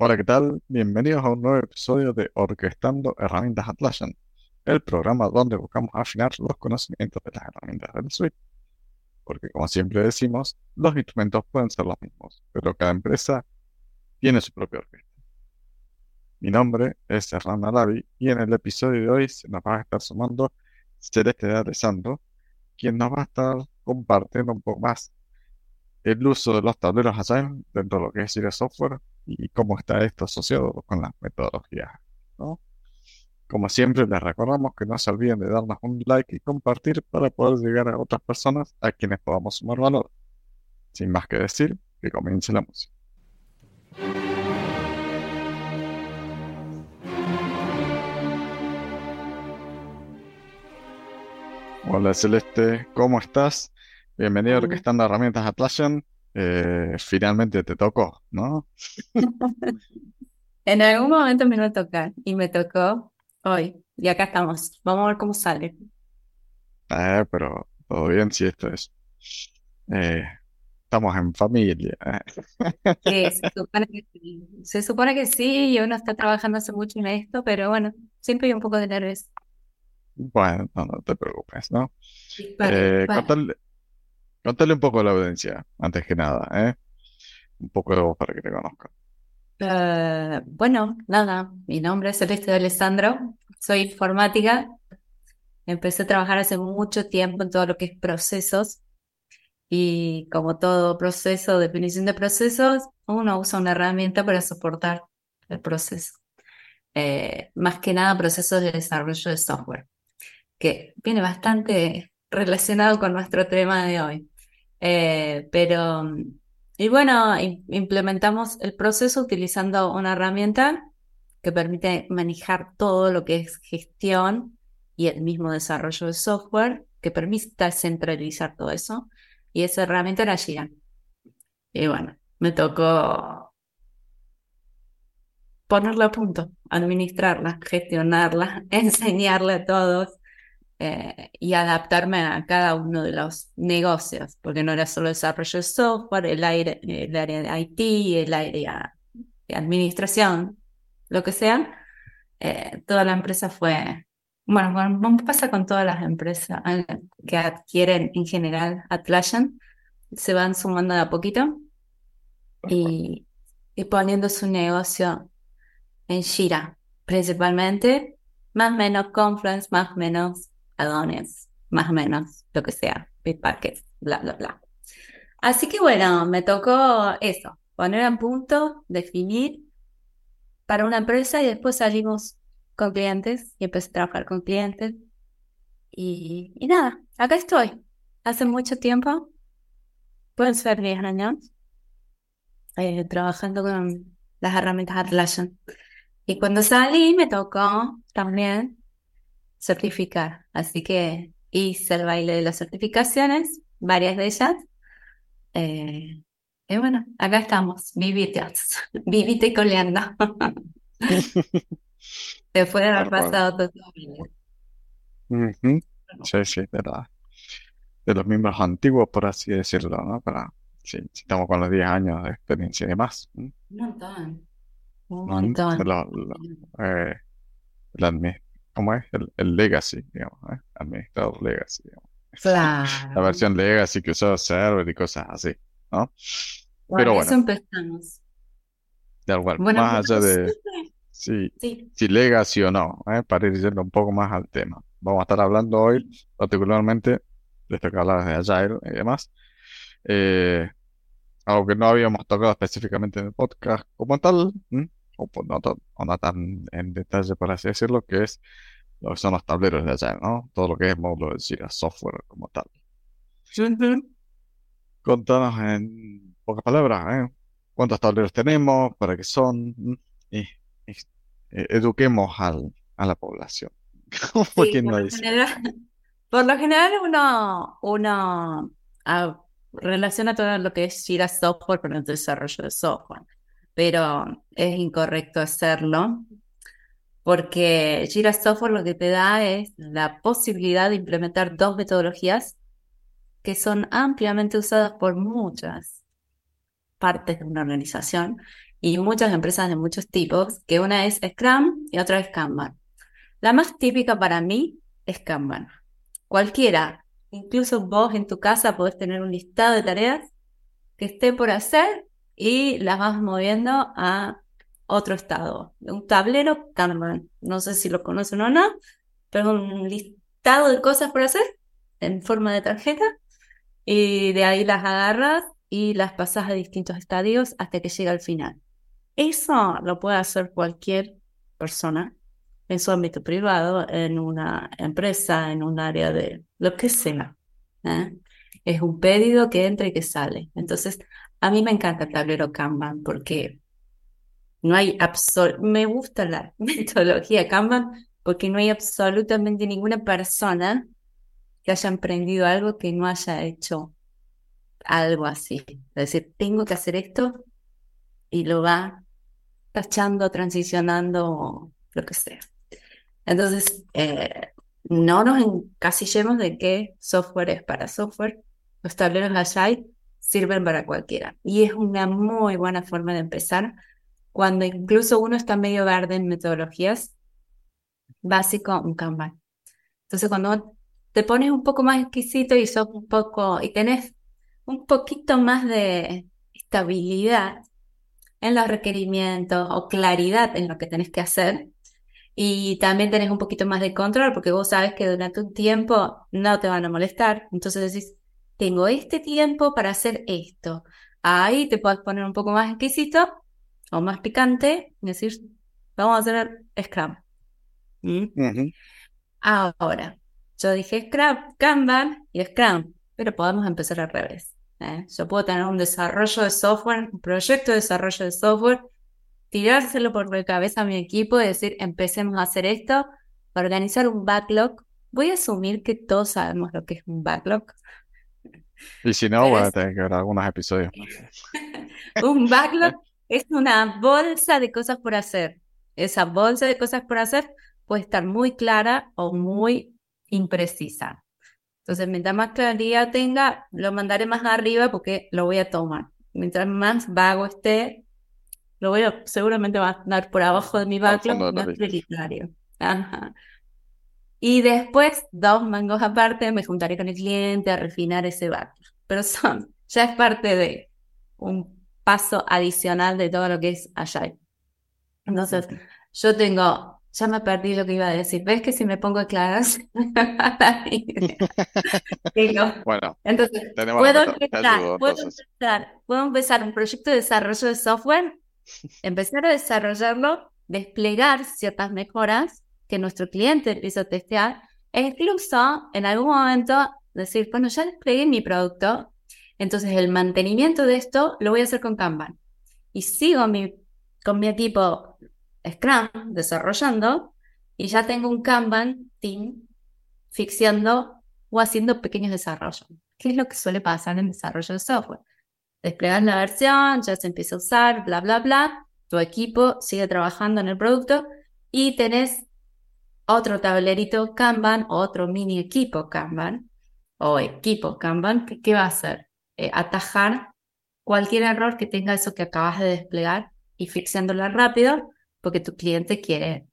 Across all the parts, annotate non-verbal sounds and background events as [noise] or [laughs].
Hola, ¿qué tal? Bienvenidos a un nuevo episodio de Orquestando Herramientas Atlassian, el programa donde buscamos afinar los conocimientos de las herramientas del suite. Porque como siempre decimos, los instrumentos pueden ser los mismos, pero cada empresa tiene su propia orquesta. Mi nombre es Hernán Arabi y en el episodio de hoy se nos va a estar sumando Celeste de Alessandro, quien nos va a estar compartiendo un poco más el uso de los tableros Agile dentro de lo que es el Software y cómo está esto asociado con las metodologías. ¿no? Como siempre, les recordamos que no se olviden de darnos un like y compartir para poder llegar a otras personas a quienes podamos sumar valor. Sin más que decir, que comience la música. Hola Celeste, ¿cómo estás? Bienvenido a Orquestando Herramientas Atlassian. Eh, finalmente te tocó, ¿no? [laughs] En algún momento me iba a tocar y me tocó hoy. Y acá estamos. Vamos a ver cómo sale. Eh, pero todo bien si esto es. eh, estamos en familia. Sí, se [laughs] supone que sí. Se supone que sí, y uno está trabajando hace mucho en esto, pero bueno, siempre hay un poco de nervios. Bueno, no, no te preocupes, ¿no? Eh, contale, contale un poco a la audiencia, antes que nada, ¿eh? Un poco de vos para que te conozcan. Eh, bueno, nada, mi nombre es Celeste de Alessandro, soy informática. Empecé a trabajar hace mucho tiempo en todo lo que es procesos y como todo proceso, definición de procesos, uno usa una herramienta para soportar el proceso. Eh, más que nada procesos de desarrollo de software, que viene bastante relacionado con nuestro tema de hoy. Eh, pero, y bueno, im- implementamos el proceso utilizando una herramienta que permite manejar todo lo que es gestión y el mismo desarrollo de software, que permita centralizar todo eso. Y esa herramienta era Jira. Y bueno, me tocó ponerla a punto, administrarla, gestionarla, [laughs] enseñarle a todos eh, y adaptarme a cada uno de los negocios, porque no era solo desarrollo de software, el, aire, el área de IT, el área de administración, lo que sea. eh, toda la empresa fue, bueno, bueno, pasa con todas las empresas que adquieren en general Atlassian, se van sumando de a poquito y, y poniendo su negocio en Jira, principalmente, más o menos Confluence, más o menos Adonis, más o menos lo que sea, Bitbucket, bla, bla, bla. Así que bueno, me tocó eso, poner a punto, definir para una empresa y después salimos con clientes y empecé a trabajar con clientes y, y nada, acá estoy. Hace mucho tiempo, pueden ser 10 años, eh, trabajando con las herramientas Atlassian. Y cuando salí me tocó también certificar, así que hice el baile de las certificaciones, varias de ellas. eh, y bueno, acá estamos, vivitas, [laughs] vivita y coleando. [laughs] Al Tal cual. pasado. Ujú. Sí, sí, de, la- de los miembros antiguos, por así decirlo, ¿no? Para, sí, si estamos con los 10 años de experiencia y demás. Un montón, un. De montón. lo- lo- eh, ¿cómo es? El, el legacy, digamos, ¿eh? Administrador legacy, digamos. [laughs] La versión legacy que usaba server y cosas así, ¿no? Con Pero eso bueno, empezamos. de igual, Bueno, más allá de [laughs] si, [laughs] sí, si legacy o no, ¿eh? Para ir yendo un poco más al tema. Vamos a estar hablando hoy particularmente de esto que hablabas de Agile y demás. Eh, algo que no habíamos tocado específicamente en el podcast como tal, ¿m? O, pues no, o no tan en detalle, por así decirlo, que es lo que son los tableros de Agile, ¿no? Todo lo que es módulo de Jira Software como tal. Contanos en pocas palabras, ¿eh? ¿Cuántos tableros tenemos? ¿Para qué son? Y, y, eh, eduquemos al, a la población. [laughs] Como Sí, quien por lo dice. general, [laughs] por lo general uno, uno ah, relaciona todo lo que es Jira Software con el desarrollo de software, pero es incorrecto hacerlo porque Jira Software lo que te da es la posibilidad de implementar dos metodologías que son ampliamente usadas por muchas partes de una organización, y muchas empresas de muchos tipos, que una es Scrum y otra es Kanban. La más típica para mí es Kanban. Cualquiera, incluso vos en tu casa podés tener un listado de tareas que esté por hacer y las vas moviendo a otro estado. Un tablero Kanban. No sé si lo conocen o no, pero un listado de cosas por hacer en forma de tarjeta y de ahí las agarras y las pasas a distintos estadios hasta que llega al final. Eso lo puede hacer cualquier persona en su ámbito privado, en una empresa, en un área de lo que sea. ¿eh? Es un pedido que entra y que sale. Entonces, a mí me encanta el tablero Kanban porque no hay absol me gusta la [laughs] metodología Kanban porque no hay absolutamente ninguna persona que haya emprendido algo que no haya hecho algo así. Es decir, tengo que hacer esto y lo va tachando, transicionando, lo que sea. Entonces, eh, no nos encasillemos de qué software es para software. Los tableros Agile sirven para cualquiera. Y es una muy buena forma de empezar cuando incluso uno está medio verde en metodologías, básico, un Kanban. Entonces, cuando te pones un poco más exquisito y sos un poco, y tenés un poquito más de estabilidad en los requerimientos o claridad en lo que tenés que hacer, y también tenés un poquito más de control porque vos sabes que durante un tiempo no te van a molestar. Entonces decís, tengo este tiempo para hacer esto. Ahí te puedes poner un poco más exquisito o más picante y decir, vamos a hacer Scrum. ¿Mm? Ahora, yo dije Scrum, Kanban y Scrum, pero podemos empezar al revés. ¿eh? Yo puedo tener un desarrollo de software, un proyecto de desarrollo de software tirárselo por la cabeza a mi equipo y decir, empecemos a hacer esto, organizar un backlog. Voy a asumir que todos sabemos lo que es un backlog. Y si no, voy a tener que ver algunos episodios. [laughs] un backlog es una bolsa de cosas por hacer. Esa bolsa de cosas por hacer puede estar muy clara o muy imprecisa. Entonces, mientras más claridad tenga, lo mandaré más arriba porque lo voy a tomar. Mientras más vago esté, lo voy a, seguramente va a andar por abajo de mi backlog, es prioritario. Y después, dos mangos aparte, me juntaré con el cliente a refinar ese backlog. Pero son, [laughs] ya es parte de un paso adicional de todo lo que es Agile. Entonces, yo tengo, ya me perdí lo que iba a decir. ¿Ves que si me pongo claras? [laughs] bueno, entonces, puedo empezar, puedo empezar, puedo empezar un proyecto de desarrollo de software [laughs] empezar a desarrollarlo, desplegar ciertas mejoras que nuestro cliente empieza a testear e incluso en algún momento decir, bueno, ya desplegué mi producto, entonces el mantenimiento de esto lo voy a hacer con Kanban. Y sigo mi, con mi equipo Scrum desarrollando y ya tengo un Kanban team fixiando o haciendo pequeños desarrollos. ¿Qué es lo que suele pasar en desarrollo de software? desplegas la versión, ya se empieza a usar, bla, bla, bla, tu equipo sigue trabajando en el producto y tenés otro tablerito Kanban, otro mini equipo Kanban o equipo Kanban, ¿qué va a hacer? Eh, atajar cualquier error que tenga eso que acabas de desplegar y fixándola rápido porque tu cliente quiere,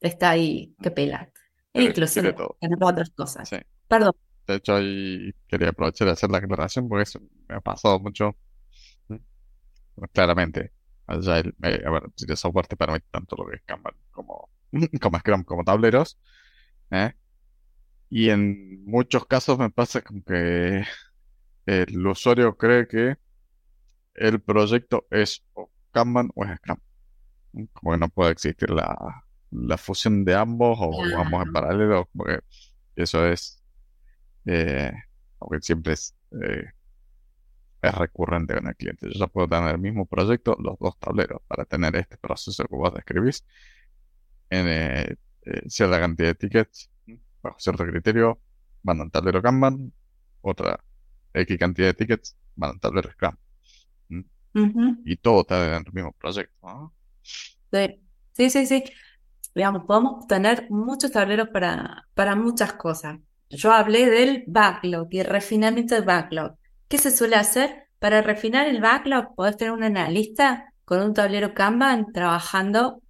está ahí que pela. E incluso en otras cosas. Perdón. De hecho, ahí quería aprovechar de hacer la aclaración porque eso me ha pasado mucho. Claramente, allá el, a ver, si de software te permite tanto lo que es Kanban como, [laughs] como Scrum, como tableros. ¿eh? Y en muchos casos me pasa como que el usuario cree que el proyecto es o Kanban o es Scrum. Como que no puede existir la, la fusión de ambos o ambos en paralelo, porque eso es eh, aunque siempre es, eh, es recurrente con el cliente. Yo ya puedo tener el mismo proyecto, los dos tableros, para tener este proceso que vos describís en eh, cierta cantidad de tickets, bajo cierto criterio, van al tablero Kanban, otra X cantidad de tickets van al tablero Scrum. Y todo está en el mismo proyecto. Sí, sí, sí. Digamos, podemos tener muchos tableros para, para muchas cosas. Yo hablé del backlog y refinamiento del backlog. ¿Qué se suele hacer? Para refinar el backlog, podés tener un analista con un tablero Kanban trabajando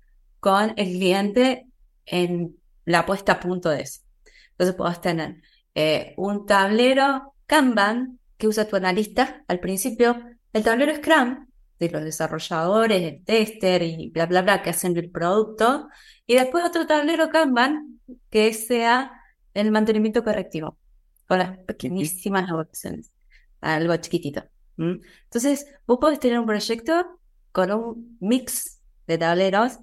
con el cliente en la puesta a punto de eso. Entonces podés tener eh, un tablero Kanban que usa tu analista al principio, el tablero Scrum de los desarrolladores, el tester y bla, bla, bla, que hacen el producto, y después otro tablero Kanban que sea el mantenimiento correctivo, con las pequeñísimas evoluciones, algo chiquitito. Entonces, vos podés tener un proyecto con un mix de tableros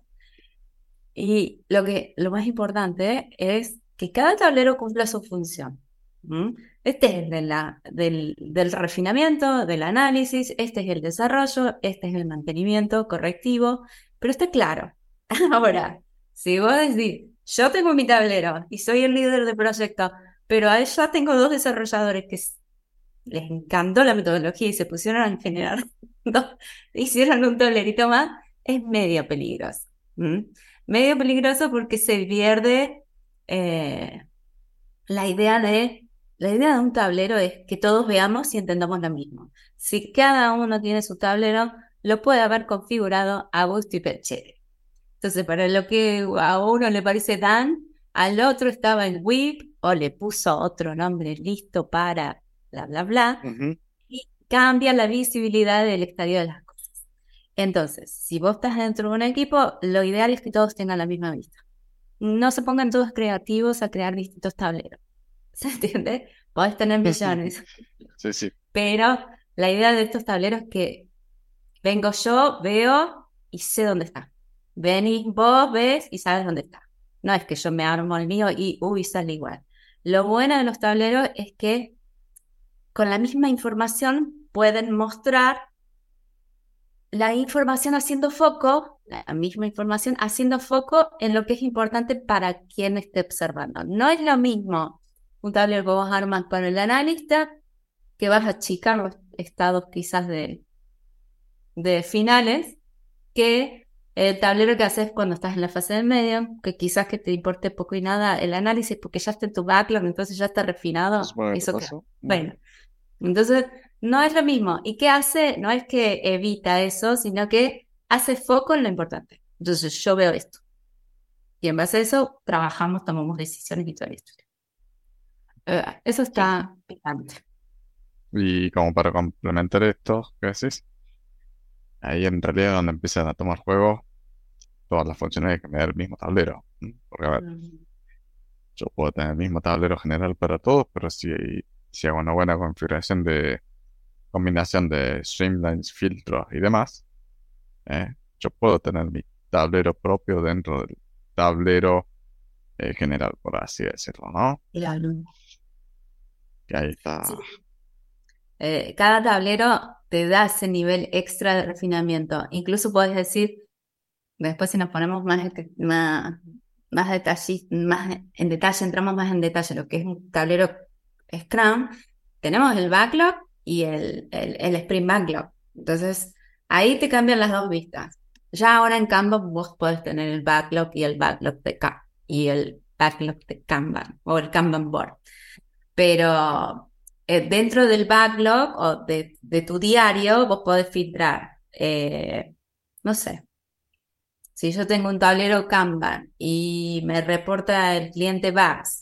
y lo, que, lo más importante es que cada tablero cumpla su función. Este es de la, del, del, refinamiento, del análisis, este es el desarrollo, este es el mantenimiento correctivo, pero está claro. [laughs] Ahora, si vos decís, yo tengo mi tablero y soy el líder del proyecto, pero a ella tengo dos desarrolladores que les encantó la metodología y se pusieron a generar, [laughs] hicieron un tablerito más, es medio peligroso. Medio peligroso porque se pierde eh, la idea de la idea de un tablero es que todos veamos y entendamos lo mismo. Si cada uno tiene su tablero, lo puede haber configurado a gusto y perchere. Entonces, para lo que a uno le parece Dan, al otro estaba en WIP o le puso otro nombre listo para bla, bla, bla, y cambia la visibilidad del estadio de las cosas. Entonces, si vos estás dentro de un equipo, lo ideal es que todos tengan la misma vista. No se pongan todos creativos a crear distintos tableros. [laughs] ¿Se entiende? Podés tener millones. Sí, sí. Pero la idea de estos tableros es que vengo yo, veo y sé dónde está. Venís vos, ves y sabes dónde está. No es que yo me armo el mío y, uy, sale igual. Lo bueno de los tableros es que con la misma información pueden mostrar la información haciendo foco, la misma información haciendo foco en lo que es importante para quien esté observando. No es lo mismo un tablero que vos armas para el analista, que vas a achicar los estados quizás de, de finales, que el tablero que haces cuando estás en la fase de medio, que quizás que te importe poco y nada el análisis porque ya está en tu backlog, entonces ya está refinado. Eso bueno, entonces no es lo mismo. ¿Y qué hace? No es que evita eso, sino que hace foco en lo importante. Entonces yo veo esto. Y en base a eso trabajamos, tomamos decisiones y todo esto. Eh, eso está picante. Y como para complementar esto, ¿qué decís? Ahí en realidad donde empiezan a tomar juego todas las funciones que me da el mismo tablero. Porque a ver, yo puedo tener el mismo tablero general para todos, pero si, si hago una buena configuración de combinación de streamlines, filtros y demás, ¿eh? yo puedo tener mi tablero propio dentro del tablero eh, general, por así decirlo, ¿no? Claro. Y ahí está. Eh, cada tablero te da ese nivel extra de refinamiento. Incluso puedes decir, después si nos ponemos más, más, más, detalle, más en detalle, entramos más en detalle, lo que es un tablero Scrum, tenemos el backlog y el, el, el sprint backlog. Entonces, ahí te cambian las dos vistas. Ya ahora en Kanban vos podés tener el backlog y el backlog de K y el backlog de Kanban o el Kanban board. Pero eh, dentro del backlog o de, tu diario, vos podés filtrar, eh, no sé, si yo tengo un tablero Kanban y me reporta el cliente bugs,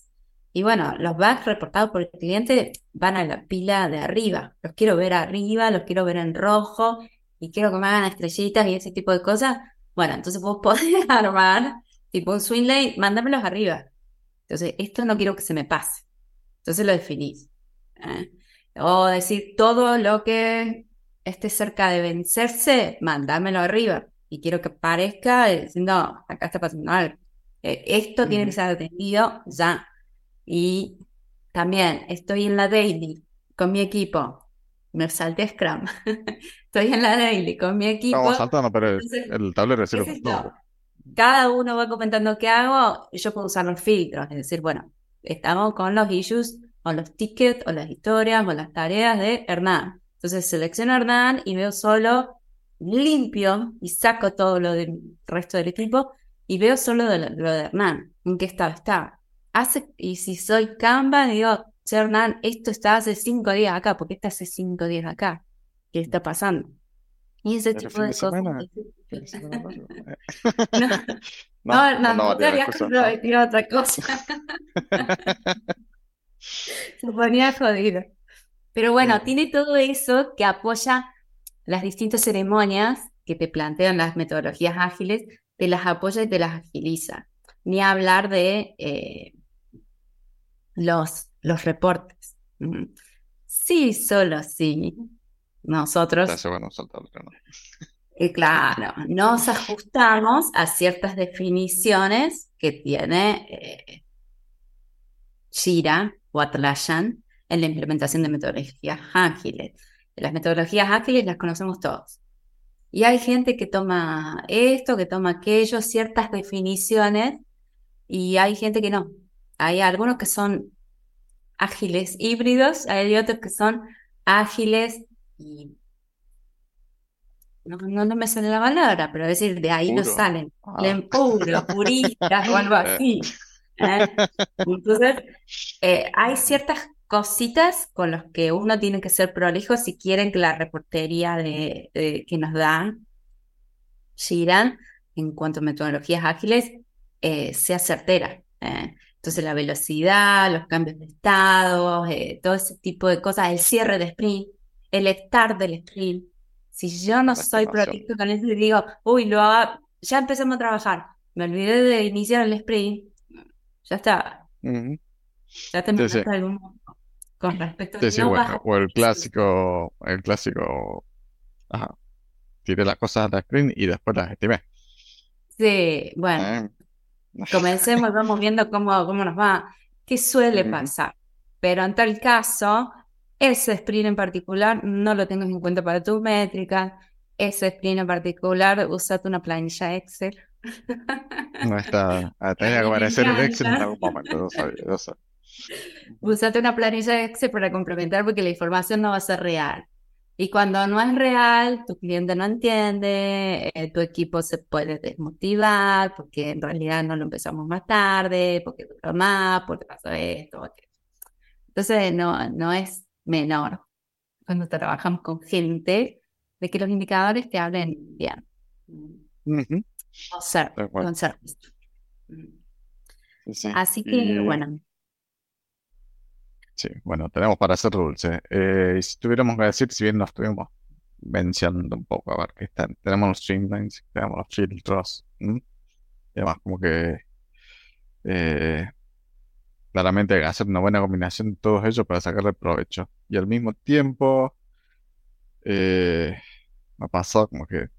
y bueno, los bugs reportados por el cliente van a la pila de arriba. Los quiero ver arriba, los quiero ver en rojo y quiero que me hagan estrellitas y ese tipo de cosas. Bueno, entonces vos [laughs] podés armar tipo un swing lane, mándamelos arriba. Entonces, esto no quiero que se me pase. Entonces lo definís. ¿eh? O decir todo lo que esté cerca de vencerse, mándamelo arriba. Y quiero que parezca diciendo, acá está pasando algo. Eh, esto tiene que ser atendido ya. Y también estoy en la daily con mi equipo. Me salté Scrum. [laughs] estoy en la daily con mi equipo. Estamos saltando, pero el tablero es, Cada uno va comentando qué hago y yo puedo usar los filtros. Es decir, bueno, estamos con los issues o los tickets o las historias o las tareas de Hernán. Entonces selecciono a Hernán y veo solo limpio y saco todo lo del resto del equipo y veo solo lo de Hernán, en qué estado está. Hace, y si soy Canva, digo, Hernán, esto está hace cinco días acá, porque está hace cinco días acá. ¿Qué está pasando? Y ese tipo fin de de cosas. semana. Eh, [laughs] [laughs] No, No, no, no, no, no otra cosa. [laughs] Se ponía jodido. Pero bueno, Mm. tiene todo eso que apoya las distintas ceremonias que te plantean las metodologías ágiles, te las apoya y te las agiliza. Ni hablar de eh, los, los reportes. Mm. Sí, solo sí. Nosotros ¿no? eh, claro, nos ajustamos a ciertas definiciones que tiene eh, Jira o Atlassian en la implementación de metodologías ágiles. Las metodologías ágiles las conocemos todos. Y hay gente que toma esto, que toma aquello, ciertas definiciones, y hay gente que no. Hay algunos que son ágiles híbridos, hay otros que son ágiles y no, no, no me sale la palabra, pero es decir, de ahí no Puro. salen, Ah. puristas o algo así. ¿eh? Entonces, eh, hay ciertas cositas con las que uno tiene que ser prolijo si quieren que la reportería de, de- que nos dan Giran en cuanto a metodologías ágiles eh, sea certera. ¿eh? Entonces, la velocidad, los cambios de estado, eh, todo ese tipo de cosas, el cierre de sprint, el start del sprint. Si yo no soy prolijo con eso y digo, uy, lo haga- ya empezamos a trabajar, me olvidé de iniciar el sprint, ya está, ya te sí. algún con respecto Sí, sí, no bueno, a- o el clásico, el clásico, ajá, tiré las cosas a la screen y después las estimé. Sí, bueno, ¿eh? Comencemos, vamos viendo cómo, cómo nos va, qué suele pasar. Pero en tal caso, ese sprint en particular no lo tengas en cuenta para tus métricas. Ese sprint en particular, usate una planilla Excel. No está, [laughs] ah, tenía que aparecer el Excel en algún momento, yo sabía, yo sabía. Usate una planilla Excel para complementar porque la información no va a ser real. Y cuando no es real, tu cliente no entiende, eh, tu equipo se puede desmotivar porque en realidad no lo empezamos más tarde, porque duró más, porque pasó esto. aquello. Entonces, no, no es menor cuando trabajamos con gente de que los indicadores te hablen bien. O ser, cual. con service. sí, sí. Así que, Y, bueno, Sí, bueno, tenemos para hacer rules. eh. Y si tuviéramos que decir, si bien nos estuvimos mencionando un poco, a ver, que están, tenemos los streamlines, tenemos los filtros, y además como que eh, claramente hay que hacer una buena combinación de todos ellos para sacarle provecho. Y al mismo tiempo, eh, me ha pasado como que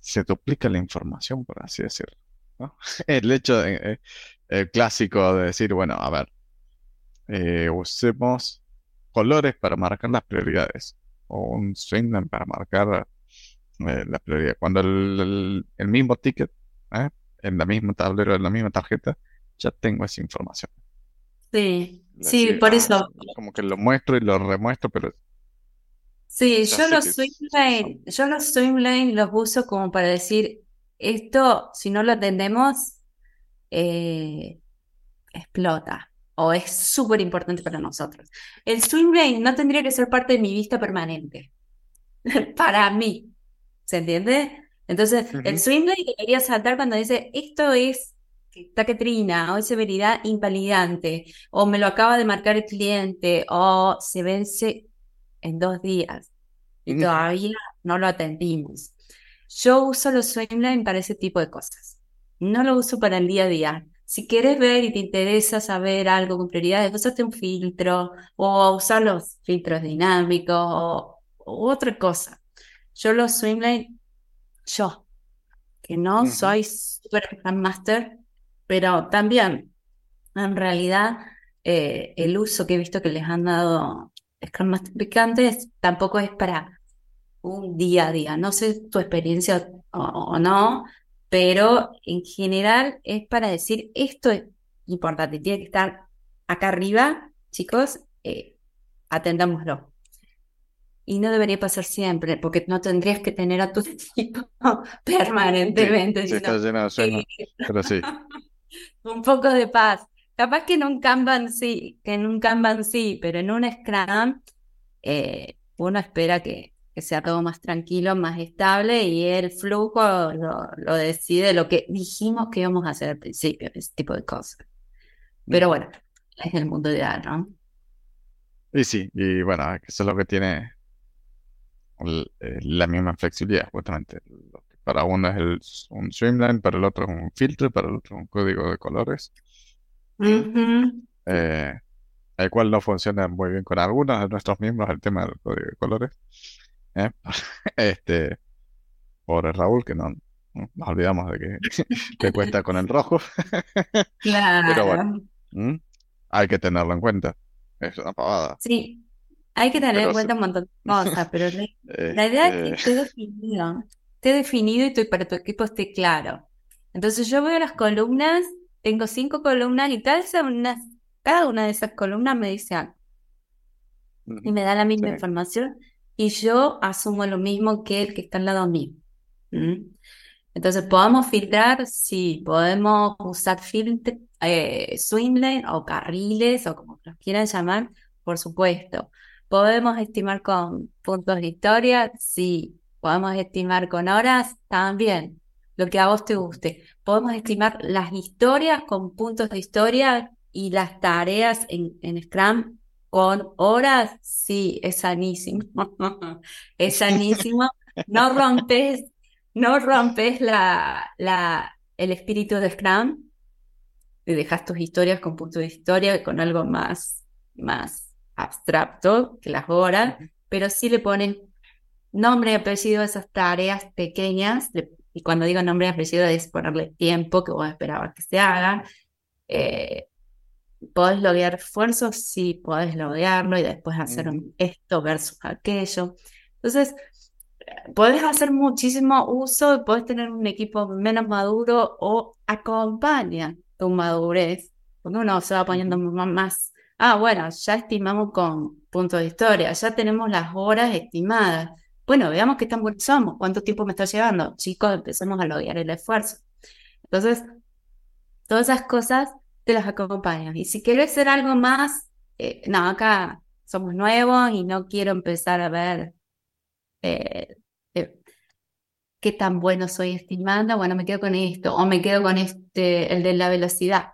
se duplica la información, por así decirlo. [laughs] El hecho de, eh, el clásico de decir, bueno, a ver, eh, usemos colores para marcar las prioridades o un swingline para marcar eh, la prioridad. Cuando el, el- el mismo ticket, ¿eh? en la misma tablero, en la misma tarjeta, ya tengo esa información. sí, sí, por ah, eso. como que lo muestro y lo remuestro, pero Sí, yo los son- lane, yo los swim lane los uso como para decir, esto, si no lo atendemos, eh, explota o es súper importante para nosotros. El swim lane no tendría que ser parte de mi vista permanente, [laughs] para mí, ¿se entiende? Entonces, el swim lane debería saltar cuando dice, esto es taquetrina o es severidad invalidante, o me lo acaba de marcar el cliente, o se vence en dos días y todavía no lo atendimos. Yo uso los Swimline para ese tipo de cosas. No lo uso para el día a día. Si quieres ver y te interesa saber algo con prioridades, usaste un filtro o usar los filtros dinámicos o, o otra cosa. Yo los Swimline, yo, que no soy super Scrum Master, pero también, en realidad, eh, el uso que he visto que les han dado Scrum Master picantes tampoco es para un día a día. No sé tu experiencia o, o no, pero en general es para decir esto es importante, tiene que estar acá arriba, chicos, eh, atendámoslo. Y no debería pasar siempre, porque no tendrías que tener a tu [laughs] equipo Sí, permanentemente sí está lleno de sueños, "Eh, [laughs] pero sí. un poco de paz. Capaz que en un Kanban sí, que en un Kanban sí, pero en un Scrum eh, uno espera que que sea todo más tranquilo, más estable y el flujo lo, lo decide lo que dijimos que íbamos a hacer al principio, ese tipo de cosas. Pero bueno, es el mundo ideal, ¿no? Y sí, y bueno, eso es lo que tiene eh, la misma flexibilidad, justamente. Para uno es el, un streamline, para el otro es un filtro, para el otro un código de colores. Eh, el cual no funciona muy bien con algunos de nuestros miembros el tema del código de colores. ¿Eh? [laughs] Este, por Raúl, que no, nos olvidamos de que, [laughs] que cuenta con el rojo. [laughs] Pero bueno, hay que tenerlo en cuenta. Es una pavada. Sí, hay que tener en cuenta un montón de cosas, pero la, idea es que este esté definido, esté definido y tu, para tu equipo esté claro. Entonces yo veo las columnas, tengo cinco columnas y tal, unas, cada una de esas columnas me dice algo. Y me da la misma información y yo asumo lo mismo que el que está al lado mío. Entonces, ¿podemos filtrar? Sí, podemos usar filtr eh, o carriles o como los quieran llamar, por supuesto. ¿Podemos estimar con puntos de historia? Sí. ¿Podemos estimar con horas? También. Lo que a vos te guste. ¿Podemos estimar las historias con puntos de historia y las tareas en, en Scrum con horas? Sí, es sanísimo. [laughs] es sanísimo. No rompes no rompes la, la, el espíritu de Scrum, y dejas tus historias con punto de historia, con algo más, más abstracto que las horas, pero sí le pones nombre y apellido a esas tareas pequeñas, y cuando digo nombre y apellido es ponerle tiempo que vos esperabas que se haga. Eh, podés loguear esfuerzos, sí, podés loguearlo y después hacer esto versus aquello. Entonces, Puedes hacer muchísimo uso, puedes tener un equipo menos maduro o acompaña tu madurez. Cuando uno se va poniendo más, ah, bueno, ya estimamos con punto de historia, ya tenemos las horas estimadas. Bueno, veamos qué tan buenos somos, cuánto tiempo me está llevando. Chicos, empecemos a lograr el esfuerzo. Entonces, todas esas cosas te las acompañan. Y si quieres hacer algo más, eh, no, acá somos nuevos y no quiero empezar a ver eh, eh, qué tan bueno soy estimando, bueno, me quedo con esto, o me quedo con este, el de la velocidad.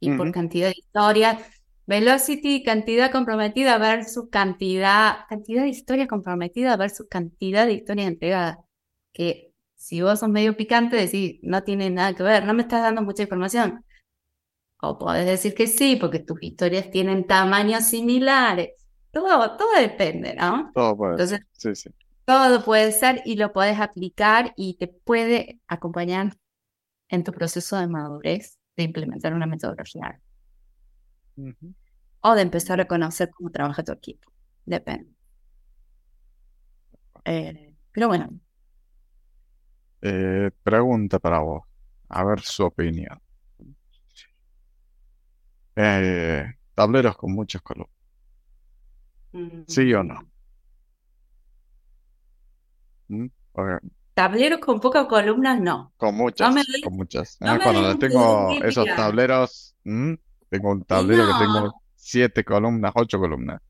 Y por cantidad de historias, velocity, cantidad comprometida versus cantidad, cantidad de historias comprometidas versus cantidad de historias entregadas. Que si vos sos medio picante, decís, no tiene nada que ver, no me estás dando mucha información. O podés decir que sí, porque tus historias tienen tamaños similares. Todo, todo depende, ¿no? Todo puede. Sí, sí. Todo puede ser y lo puedes aplicar y te puede acompañar en tu proceso de madurez de implementar una metodología. O de empezar a conocer cómo trabaja tu equipo. Depende. Eh, pero bueno. Eh, pregunta para vos. A ver su opinión. Eh, tableros con muchos colores. ¿Sí o no? ¿Mm? Tableros con pocas columnas, no. Con muchas, con muchas. Ah, cuando tengo esos tableros, tengo un tablero que tengo siete columnas, ocho columnas.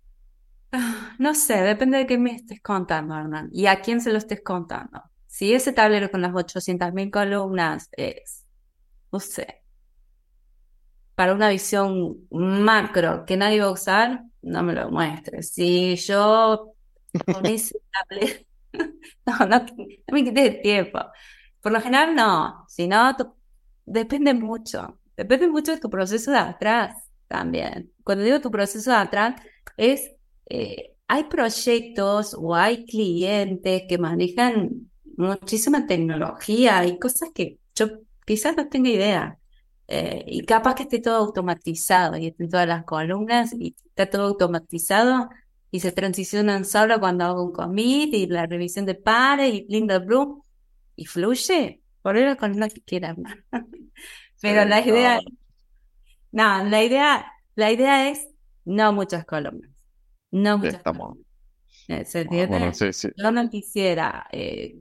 Ah, no sé, depende de qué me estés contando, Hernán, y a quién se lo estés contando. Si ese tablero con las 800.000 columnas es, no sé, para una visión macro que nadie va a usar, no me lo muestres. Si yo con ese [laughs] tablero, [laughs] no, no, me quites tiempo. Por lo general, no. Si no, depende mucho. Depende mucho de tu proceso de atrás también. Cuando digo tu proceso de atrás, es. Eh, hay proyectos o hay clientes que manejan muchísima tecnología y cosas que yo quizás no tenga idea. Eh, y capaz que esté todo automatizado y estén todas las columnas y está todo automatizado y se transicionan solo cuando hago un commit y la revisión de pares y Linda Bloom y fluye, por eso con lo que quieran. [laughs] Pero la idea, no. la idea, la idea es no muchas columnas, no muchas columnas. Yo no quisiera eh,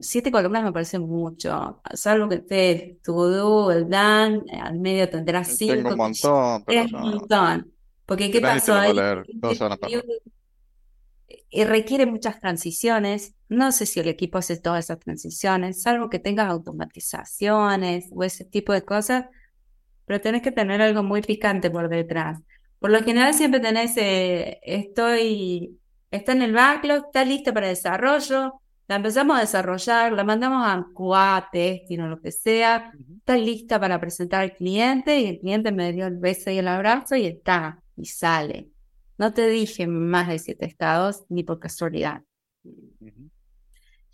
siete columnas me parece mucho, salvo que esté todo el Dan, eh, al medio tendrás cinco. Tengo un montón, pero es un montón. Porque ¿qué pasó ahí? y requiere muchas transiciones. No sé si el equipo hace todas esas transiciones, salvo que tengas automatizaciones o ese tipo de cosas, pero tenés que tener algo muy picante por detrás. Por lo general siempre tenés, eh, estoy, está en el backlog, está lista para desarrollo, la empezamos a desarrollar, la mandamos a QA, testing o lo que sea, está lista para presentar al cliente y el cliente me dio el beso y el abrazo y está, y sale. No te dije más de siete estados ni por casualidad.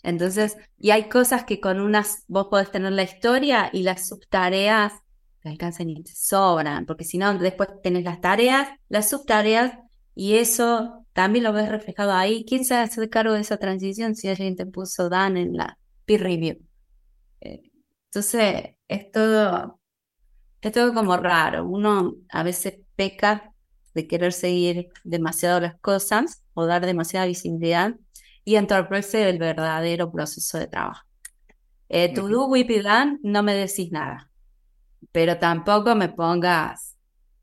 Entonces, y hay cosas que con unas vos podés tener la historia y las subtareas te alcanzan y te sobran, porque si no, después tenés las tareas, las subtareas, y eso también lo ves reflejado ahí. ¿Quién se hace cargo de esa transición si alguien te puso Dan en la peer review? Eh, entonces, es todo, es todo como raro. Uno a veces peca de querer seguir demasiado las cosas o dar demasiada visibilidad y entorpecer el verdadero proceso de trabajo. Eh, to do, whip no me decís nada, pero tampoco me pongas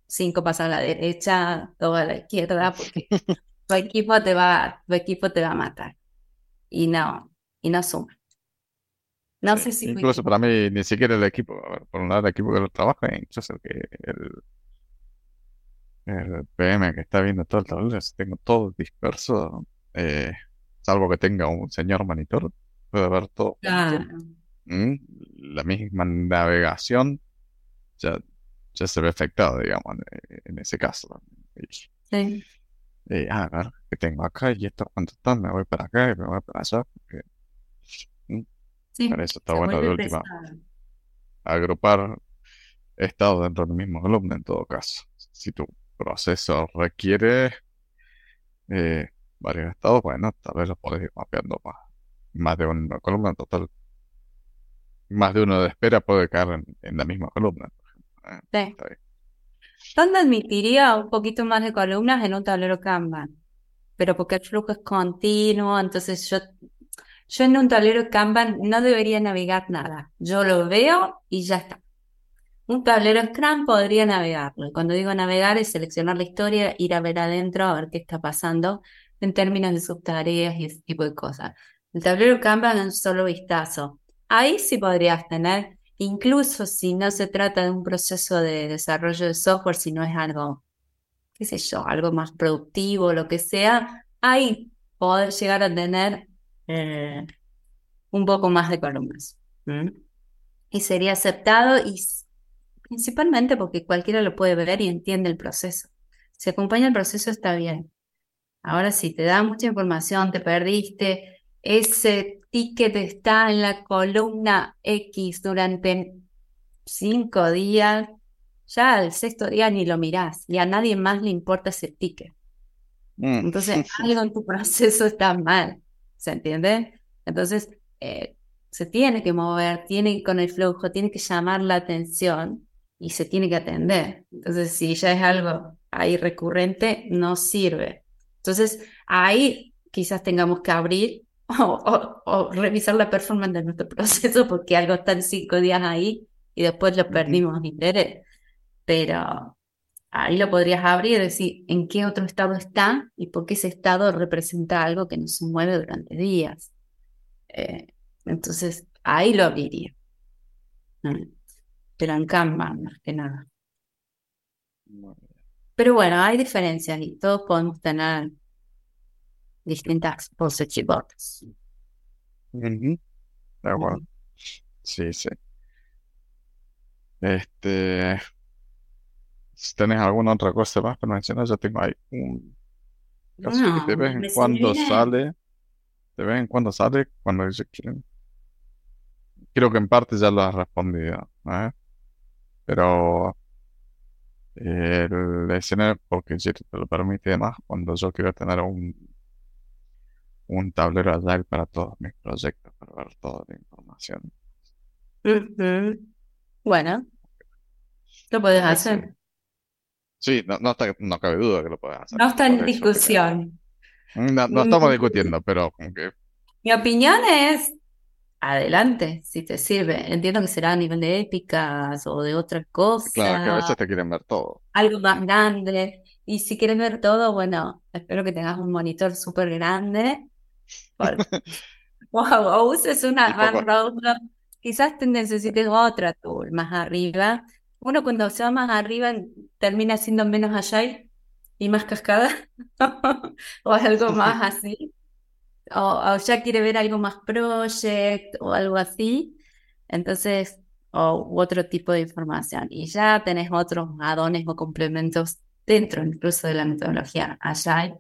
cinco pasos a la derecha, dos a la izquierda, porque [laughs] tu equipo te va, tu equipo te va a matar. Y no, y no suma. No sé si incluso para mí ni siquiera el equipo, por un lado el equipo que lo trabaja, incluso el que el, el PM que está viendo todo el tablero, tengo todo disperso, eh, salvo que tenga un señor monitor, puede ver todo. Mm, la misma navegación ya, ya se ve afectado, digamos, en, ese caso. sí. Ah, a ver, ¿qué tengo acá? ¿Y esto cuánto está? Me voy para acá y me voy para allá. Mm, sí, para eso está bueno de última. Agrupar estados dentro del mismo columna en todo caso. Si tú proceso requiere eh, varios estados, bueno, tal vez lo podés ir mapeando más, más de una columna total. Más de uno de espera puede caer en, la misma columna. Eh, ¿Dónde admitiría un poquito más de columnas en un tablero Kanban? Pero porque el flujo es continuo, entonces yo, yo en un tablero Kanban no debería navegar nada. Yo lo veo y ya está. Un tablero Scrum podría navegarlo. cuando digo navegar es seleccionar la historia, ir a ver adentro, a ver qué está pasando en términos de subtareas y ese tipo de cosas. El tablero Kanban es un solo vistazo. Ahí sí podrías tener, incluso si no se trata de un proceso de desarrollo de software, si no es algo, qué sé yo, algo más productivo, lo que sea, ahí poder llegar a tener eh, un poco más de columnas. Y sería aceptado y principalmente porque cualquiera lo puede ver y entiende el proceso. Si acompaña el proceso está bien. Ahora si te da mucha información, te perdiste, ese ticket está en la columna X durante cinco días, ya al sexto día ni lo mirás y a nadie más le importa ese ticket. Mm. Entonces, [laughs] algo en tu proceso está mal, ¿se entiende? Entonces, eh, se tiene que mover, tiene con el flujo, tiene que llamar la atención y se tiene que atender. Entonces, si ya es algo ahí recurrente, no sirve. Entonces, ahí quizás tengamos que abrir o, revisar la performance de nuestro [laughs] proceso porque algo está en cinco días ahí y después lo perdimos interés. Pero ahí lo podrías abrir y decir en qué otro estado está y por qué ese estado representa algo que no se mueve durante días. Eh, entonces, ahí lo abriría. Pero en Kanban más que nada. Pero bueno, hay diferencias y todos podemos tener distintas positivas. De acuerdo. Sí, sí. Este. Si tenés alguna otra cosa más para mencionar, ya tengo ahí un caso que de vez en cuando sale. De vez en cuando sale cuando dice quieren. Creo que en parte ya lo has respondido. ¿eh? Pero el escenario, porque si te lo permite más, cuando yo quiero tener un, un tablero agile para todos mis proyectos, para ver toda la información. Bueno, lo puedes hacer. Sí, no, no, no cabe duda que lo puedes hacer. No está en discusión. No, no estamos discutiendo, pero como que... Mi opinión es adelante, si te sirve. Entiendo que será a nivel de épicas o de otras cosas. Claro, que a veces te quieren ver todo. Algo más grande. Y si quieres ver todo, bueno, espero que tengas un monitor súper grande. [laughs] o, uses una roadmap. Quizás te necesites otra tool más arriba. Uno cuando se va más arriba termina siendo menos agile y más cascada. [laughs] o algo más [laughs] así. O, ya quiere ver algo más project o algo así. Entonces, o otro tipo de información. Y ya tenés otros adones o complementos dentro incluso de la metodología Agile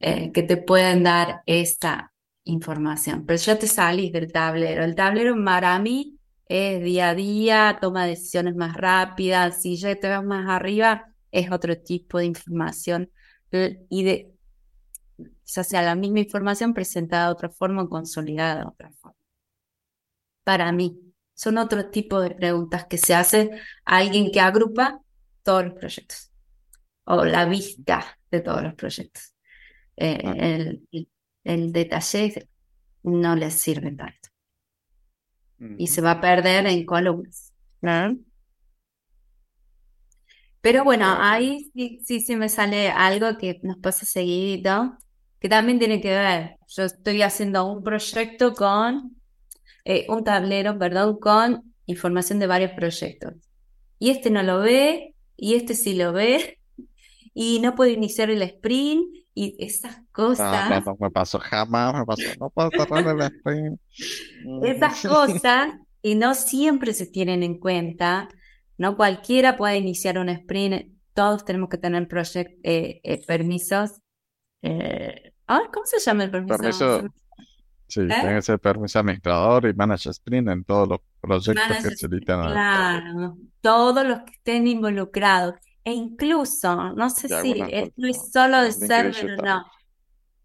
eh, que te pueden dar esta información. Pero ya te salís del tablero. El tablero para mí es día a día, toma decisiones más rápidas. Si ya te vas más arriba, es otro tipo de información y de quizás sea la misma información presentada de otra forma consolidada de otra forma. Para mí, son otro tipo de preguntas que se hace a alguien que agrupa todos los proyectos o la vista de todos los proyectos. Eh, el, detalle no les sirve tanto. Y se va a perder en columnas. Pero bueno, ahí sí, sí, sí me sale algo que nos pasa seguido, que también tiene que ver. Yo estoy haciendo un proyecto con, eh, un tablero, perdón, con información de varios proyectos. Y este no lo ve, y este sí lo ve, [laughs] y no puedo iniciar el sprint, y esas cosas. No, no, me pasó jamás, me pasó, no puedo cerrar el sprint. esas [laughs] cosas, y no siempre se tienen en cuenta. No cualquiera puede iniciar un sprint. Todos tenemos que tener project, eh, eh, permisos. Eh, ¿Cómo se llama el permiso? Permiso. Sí, ¿Eh? tiene que ser permiso administrador y manage sprint en todos los proyectos que se. Claro, todos los que estén involucrados. E incluso, no sé si esto es solo de server o no.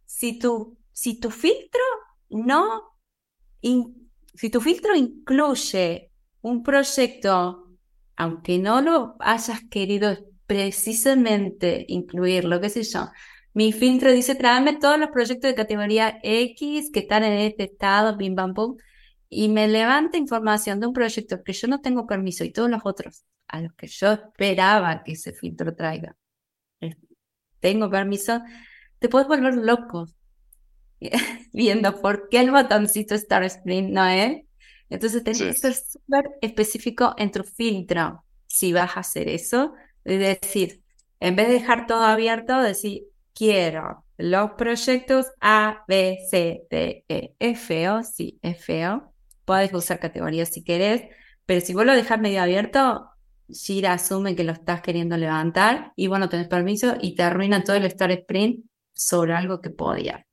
Si tu, si tu filtro no, si tu filtro incluye un proyecto, aunque no lo hayas querido precisamente incluirlo, qué sé yo, mi filtro dice tráeme todos los proyectos de categoría X que están en este estado, bim bam pum, y me levanta información de un proyecto que yo no tengo permiso y todos los otros a los que yo esperaba que ese filtro traiga, tengo permiso, te puedes volver loco [laughs] viendo por qué el botoncito Star Sprint no es. Entonces tenés que ser súper específico en tu filtro si vas a hacer eso. Es decir, en vez de dejar todo abierto, decir, quiero los proyectos A, B, C, D, E, F, O, sí, F, O. Puedes usar categorías si querés, pero si vos lo dejas medio abierto, Jira asume que lo estás queriendo levantar y bueno, tenés permiso y te arruina todo el Star Sprint sobre algo que podía.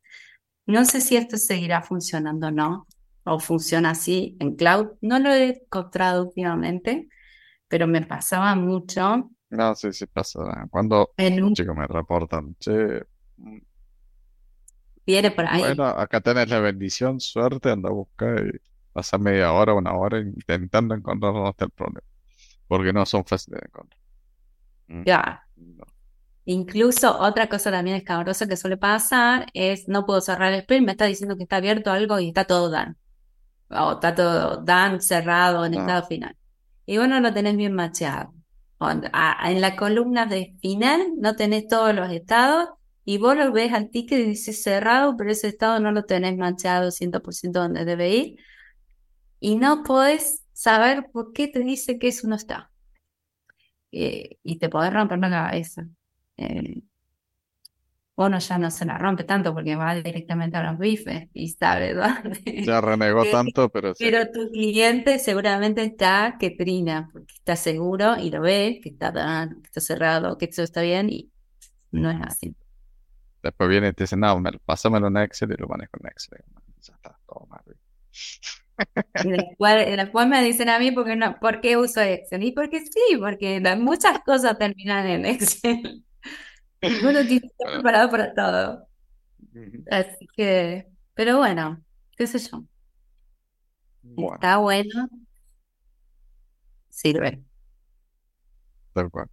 No sé si esto seguirá funcionando o no, o funciona así en cloud. No lo he encontrado últimamente, pero me pasaba mucho. No, sí, sí pasa. Cuando un... chicos me reportan, che, mm, viene por ahí. Bueno, acá tenés la bendición, suerte, anda a buscar y pasa media hora, una hora intentando encontrar dónde está el problema porque no son fáciles de encontrar. Mm. Ya. Incluso otra cosa también escabrosa que suele pasar es no puedo cerrar el sprint, me está diciendo que está abierto algo y está todo done. O está todo done, cerrado en ah. estado final. Y bueno, lo tenés bien macheado. En la columna de final no tenés todos los estados y vos lo ves al ticket y dice cerrado, pero ese estado no lo tenés manchado 100% donde debe ir. Y no podés saber por qué te dice que eso no está. Eh, y te podés romper la cabeza. Eh, bueno, ya no se la rompe tanto porque va directamente a los bifes y sabe [laughs] dónde. Ya renegó tanto, pero sí. Pero tu cliente seguramente está que trina, porque está seguro y lo ve, que está, que está cerrado, que eso está bien y no es así. Después viene y te dice, no, pásamelo en Excel y lo manejo en Excel. Ya está, todo mal. Y después, me dicen a mí, ¿por qué, no, ¿por qué uso Excel? Y porque sí, porque muchas cosas terminan en Excel. [laughs] Uno tiene que estar preparado para todo. Así que, pero bueno, qué sé yo. Está bueno. Sirve. Tal cual.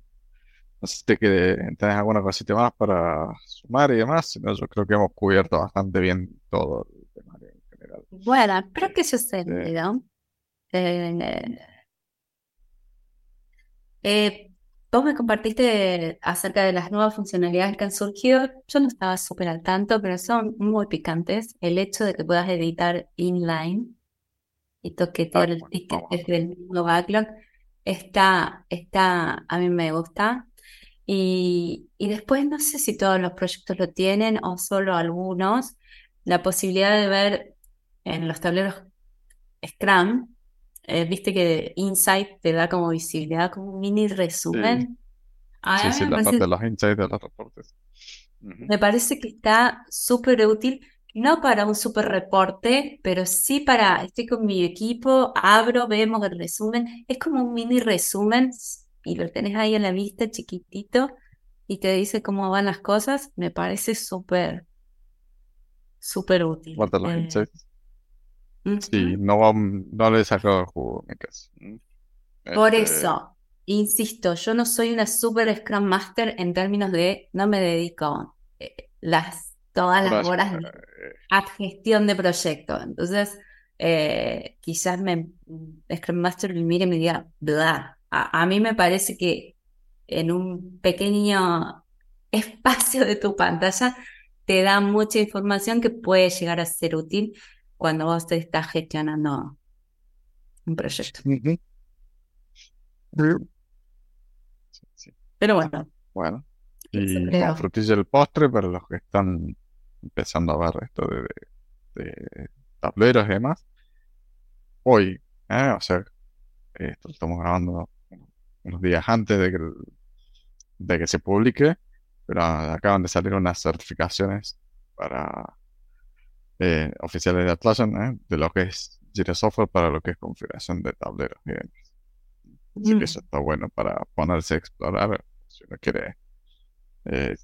No sé si te tenés alguna cosita más para sumar y demás, sino yo creo que hemos cubierto bastante bien todo bueno, espero que suceda. Eh, eh, vos me compartiste acerca de las nuevas funcionalidades que han surgido. Yo no estaba súper al tanto, pero son muy picantes. El hecho de que puedas editar inline y toquetear el ticket desde el mismo backlog está, está, a mí me gusta. Y, y después no sé si todos los proyectos lo tienen o solo algunos. La posibilidad de ver en los tableros Scrum eh, viste que Insight te da como visibilidad, como un mini resumen. Sí, sí, la parte de los insights de los reportes. Me parece que está súper útil, no para un súper reporte, pero sí para, estoy con mi equipo, abro, vemos el resumen, es como un mini resumen y lo tenés ahí en la vista chiquitito y te dice cómo van las cosas, me parece súper, súper útil. los eh, insights. Sí, no, no le he sacado el jugo en caso. Por Este, eso, insisto, yo no soy una super Scrum Master en términos de no me dedico eh, las, todas las horas, horas de- eh, a gestión de proyectos. Entonces, eh, quizás me Scrum Master me mire y me diga, bla. A, a mí me parece que en un pequeño espacio de tu pantalla te da mucha información que puede llegar a ser útil cuando vos te estás gestionando un proyecto. Sí, sí. Pero bueno, Bueno, y frutilla el postre para los que están empezando a ver esto de, de- de tableros y demás. Hoy, ¿eh? O sea, esto lo estamos grabando unos días antes de que, el- de que se publique, pero acaban de salir unas certificaciones para eh, oficiales de Atlassian, ¿eh? De lo que es Jira Software para lo que es configuración de tableros y demás. Así que Mm. eso está bueno para ponerse a explorar si uno quiere eh,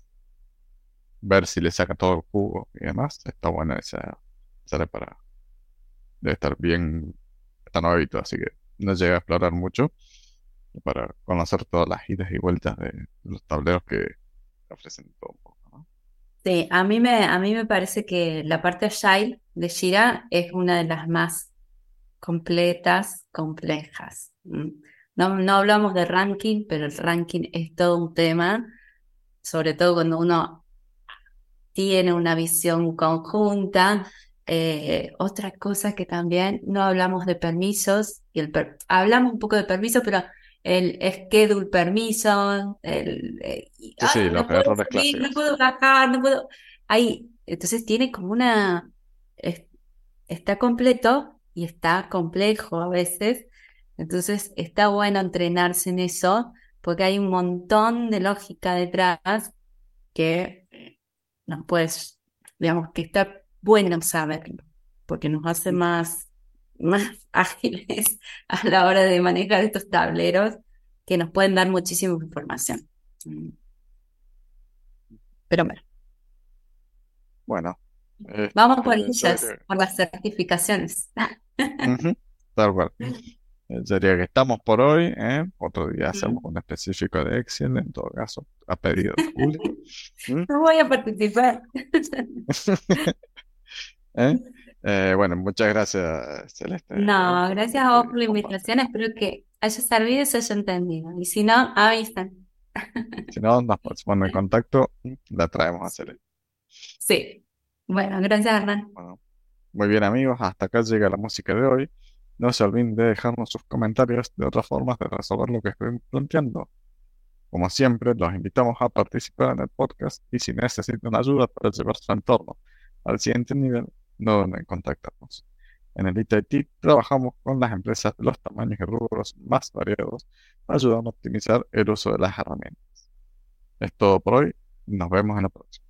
ver si le saca todo el jugo y demás. Está buena esa, sale para, debe estar bien, está nuevito, así que no llega a explorar mucho para conocer todas las idas y vueltas de los tableros que ofrecen todo. Sí, a mí me, a mí me parece que la parte Agile de Jira es una de las más completas, complejas. No, no hablamos de ranking, pero el ranking es todo un tema, sobre todo cuando uno tiene una visión conjunta. Eh, otra cosa que también no hablamos de permisos, y el per- hablamos un poco de permisos, pero el schedule permiso, el, eh, Sí, sí, "Ay, los no puedo errores subir, no puedo bajar, no puedo. Ahí, entonces tiene como una, es- está completo y está complejo a veces. Entonces está bueno entrenarse en eso, porque hay un montón de lógica detrás que eh, nos puedes, digamos, que está bueno saberlo, porque nos hace más, más [laughs] ágiles a la hora de manejar estos tableros que nos pueden dar muchísima información. Pero bueno, Bueno, vamos por este, ellas, sería- por las certificaciones. Ujú, tal cual. Eh, Sería que estamos por hoy, ¿eh? Otro día hacemos un específico de Excel, en todo caso, a pedido de. ¿Mm? No [laughs] voy a participar. [laughs] ¿Eh? Bueno, muchas gracias, Celeste. No, gracias a vos por la invitación. Espero que haya servido y se haya entendido. Y si no, avisan. Si no, nos ponemos en [laughs] contacto, la traemos a Celeste. Sí. Bueno, gracias, Hernán. Bueno, muy bien, amigos, hasta acá llega la música de hoy. No se olviden de dejarnos sus comentarios de otras formas de resolver lo que estoy planteando. Como siempre, los invitamos a participar en el podcast y si necesitan ayuda para llevar su entorno al siguiente nivel, no duden en contactarnos. En el ITIT trabajamos con las empresas de los tamaños y rubros más variados, ayudando a optimizar el uso de las herramientas. Es todo por hoy, nos vemos en la próxima.